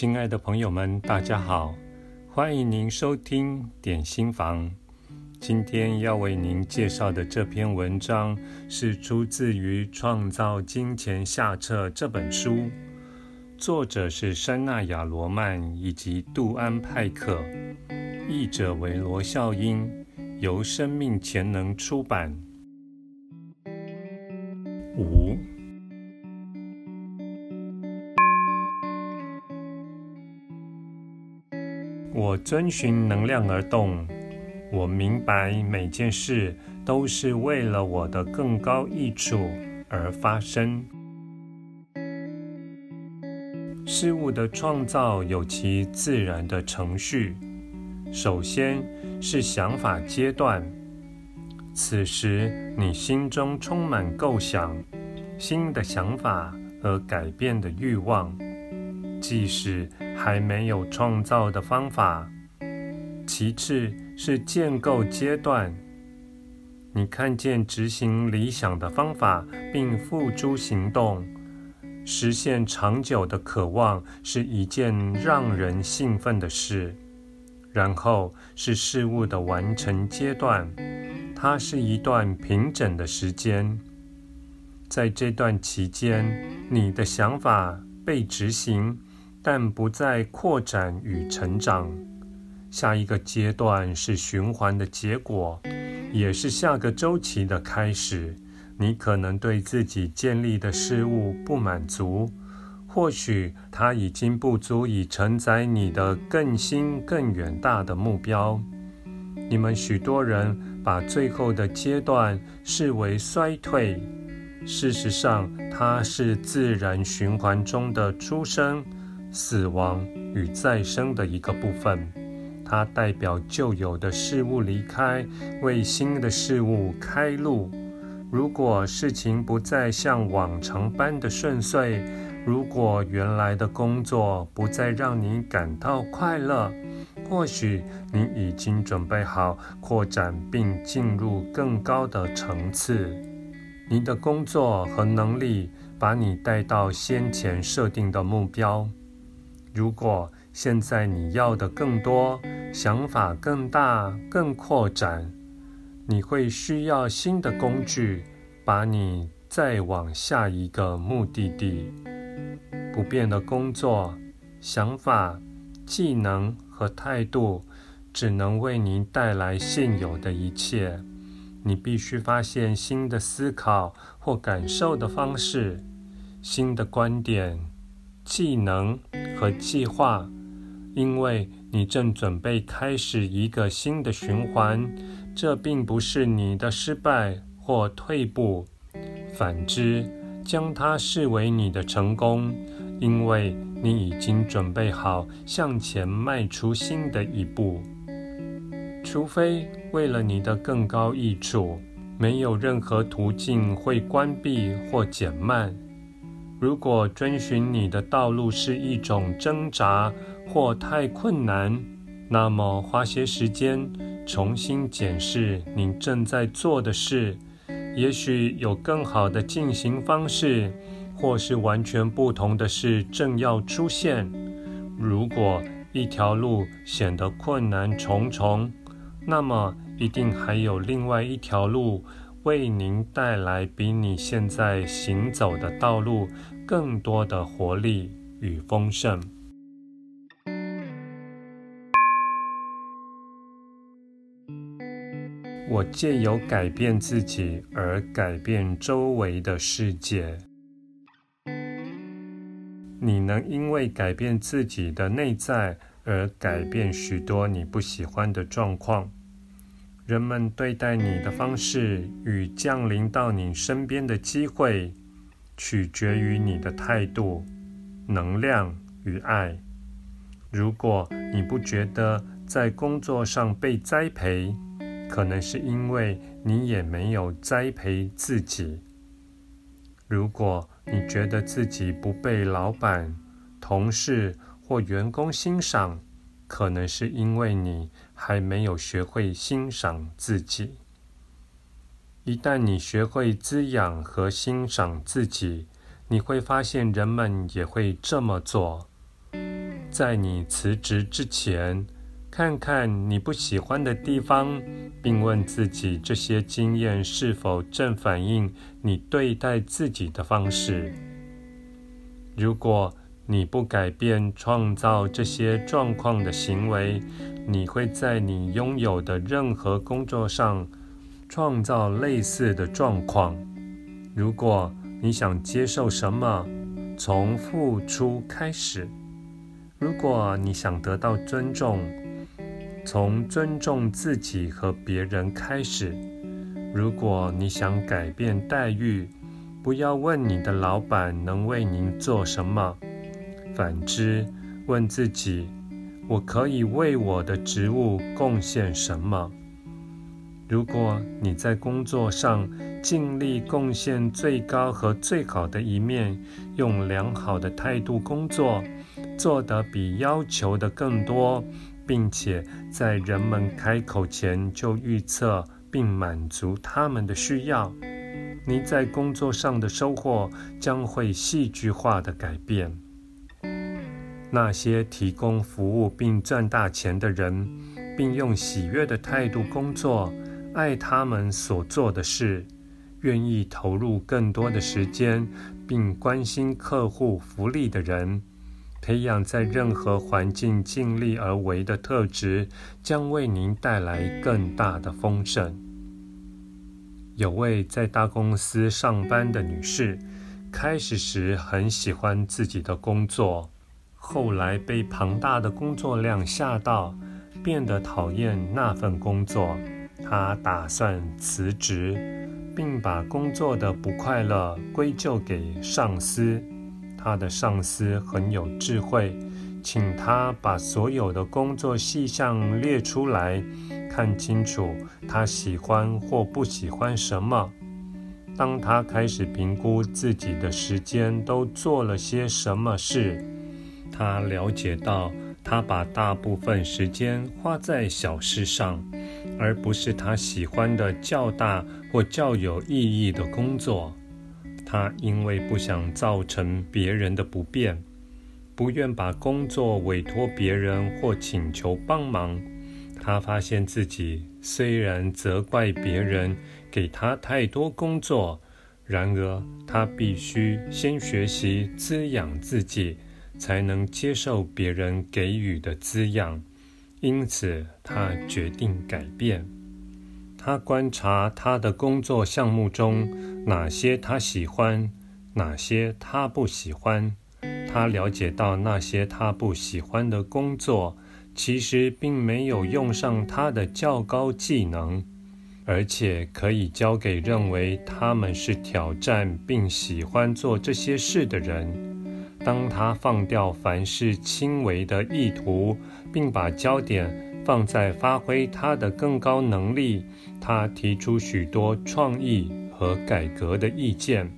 亲爱的朋友们，大家好，欢迎您收听点心房。今天要为您介绍的这篇文章是出自于《创造金钱下册》这本书，作者是珊娜亚罗曼以及杜安派克，译者为罗孝英，由生命潜能出版。五。我遵循能量而动，我明白每件事都是为了我的更高益处而发生。事物的创造有其自然的程序，首先是想法阶段，此时你心中充满构想、新的想法和改变的欲望。即使还没有创造的方法，其次是建构阶段。你看见执行理想的方法并付诸行动，实现长久的渴望是一件让人兴奋的事。然后是事物的完成阶段，它是一段平整的时间。在这段期间，你的想法被执行。但不再扩展与成长。下一个阶段是循环的结果，也是下个周期的开始。你可能对自己建立的事物不满足，或许它已经不足以承载你的更新、更远大的目标。你们许多人把最后的阶段视为衰退，事实上，它是自然循环中的出生。死亡与再生的一个部分，它代表旧有的事物离开，为新的事物开路。如果事情不再像往常般的顺遂，如果原来的工作不再让你感到快乐，或许你已经准备好扩展并进入更高的层次。你的工作和能力把你带到先前设定的目标。如果现在你要的更多，想法更大、更扩展，你会需要新的工具，把你再往下一个目的地。不变的工作、想法、技能和态度，只能为您带来现有的一切。你必须发现新的思考或感受的方式，新的观点。技能和计划，因为你正准备开始一个新的循环，这并不是你的失败或退步，反之，将它视为你的成功，因为你已经准备好向前迈出新的一步。除非为了你的更高益处，没有任何途径会关闭或减慢。如果遵循你的道路是一种挣扎或太困难，那么花些时间重新检视你正在做的事，也许有更好的进行方式，或是完全不同的事正要出现。如果一条路显得困难重重，那么一定还有另外一条路。为您带来比你现在行走的道路更多的活力与丰盛。我借由改变自己而改变周围的世界。你能因为改变自己的内在而改变许多你不喜欢的状况。人们对待你的方式与降临到你身边的机会，取决于你的态度、能量与爱。如果你不觉得在工作上被栽培，可能是因为你也没有栽培自己。如果你觉得自己不被老板、同事或员工欣赏，可能是因为你还没有学会欣赏自己。一旦你学会滋养和欣赏自己，你会发现人们也会这么做。在你辞职之前，看看你不喜欢的地方，并问自己这些经验是否正反映你对待自己的方式。如果你不改变创造这些状况的行为，你会在你拥有的任何工作上创造类似的状况。如果你想接受什么，从付出开始。如果你想得到尊重，从尊重自己和别人开始；如果你想改变待遇，不要问你的老板能为您做什么，反之，问自己：我可以为我的职务贡献什么？如果你在工作上尽力贡献最高和最好的一面，用良好的态度工作。做得比要求的更多，并且在人们开口前就预测并满足他们的需要，你在工作上的收获将会戏剧化的改变。那些提供服务并赚大钱的人，并用喜悦的态度工作，爱他们所做的事，愿意投入更多的时间，并关心客户福利的人。培养在任何环境尽力而为的特质，将为您带来更大的丰盛。有位在大公司上班的女士，开始时很喜欢自己的工作，后来被庞大的工作量吓到，变得讨厌那份工作。他打算辞职，并把工作的不快乐归咎给上司。他的上司很有智慧，请他把所有的工作细项列出来，看清楚他喜欢或不喜欢什么。当他开始评估自己的时间都做了些什么事，他了解到他把大部分时间花在小事上，而不是他喜欢的较大或较有意义的工作。他因为不想造成别人的不便，不愿把工作委托别人或请求帮忙。他发现自己虽然责怪别人给他太多工作，然而他必须先学习滋养自己，才能接受别人给予的滋养。因此，他决定改变。他观察他的工作项目中哪些他喜欢，哪些他不喜欢。他了解到那些他不喜欢的工作，其实并没有用上他的较高技能，而且可以交给认为他们是挑战并喜欢做这些事的人。当他放掉凡事轻微的意图，并把焦点放在发挥他的更高能力，他提出许多创意和改革的意见，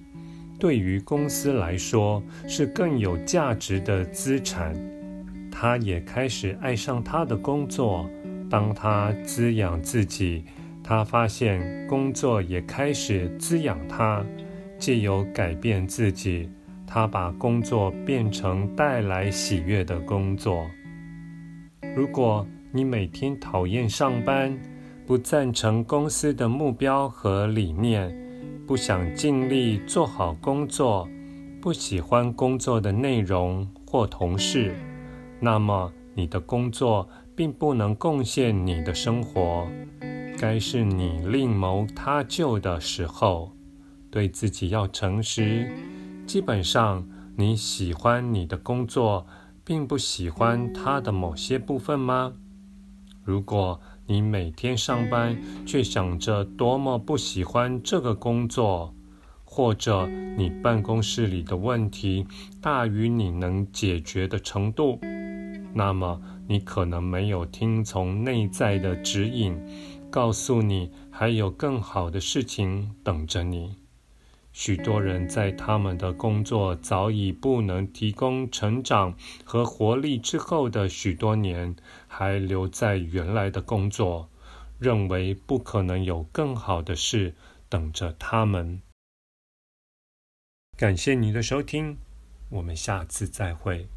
对于公司来说是更有价值的资产。他也开始爱上他的工作。当他滋养自己，他发现工作也开始滋养他。借由改变自己，他把工作变成带来喜悦的工作。如果你每天讨厌上班，不赞成公司的目标和理念，不想尽力做好工作，不喜欢工作的内容或同事，那么你的工作并不能贡献你的生活。该是你另谋他就的时候，对自己要诚实。基本上，你喜欢你的工作，并不喜欢它的某些部分吗？如果你每天上班却想着多么不喜欢这个工作，或者你办公室里的问题大于你能解决的程度，那么你可能没有听从内在的指引，告诉你还有更好的事情等着你。许多人在他们的工作早已不能提供成长和活力之后的许多年，还留在原来的工作，认为不可能有更好的事等着他们。感谢你的收听，我们下次再会。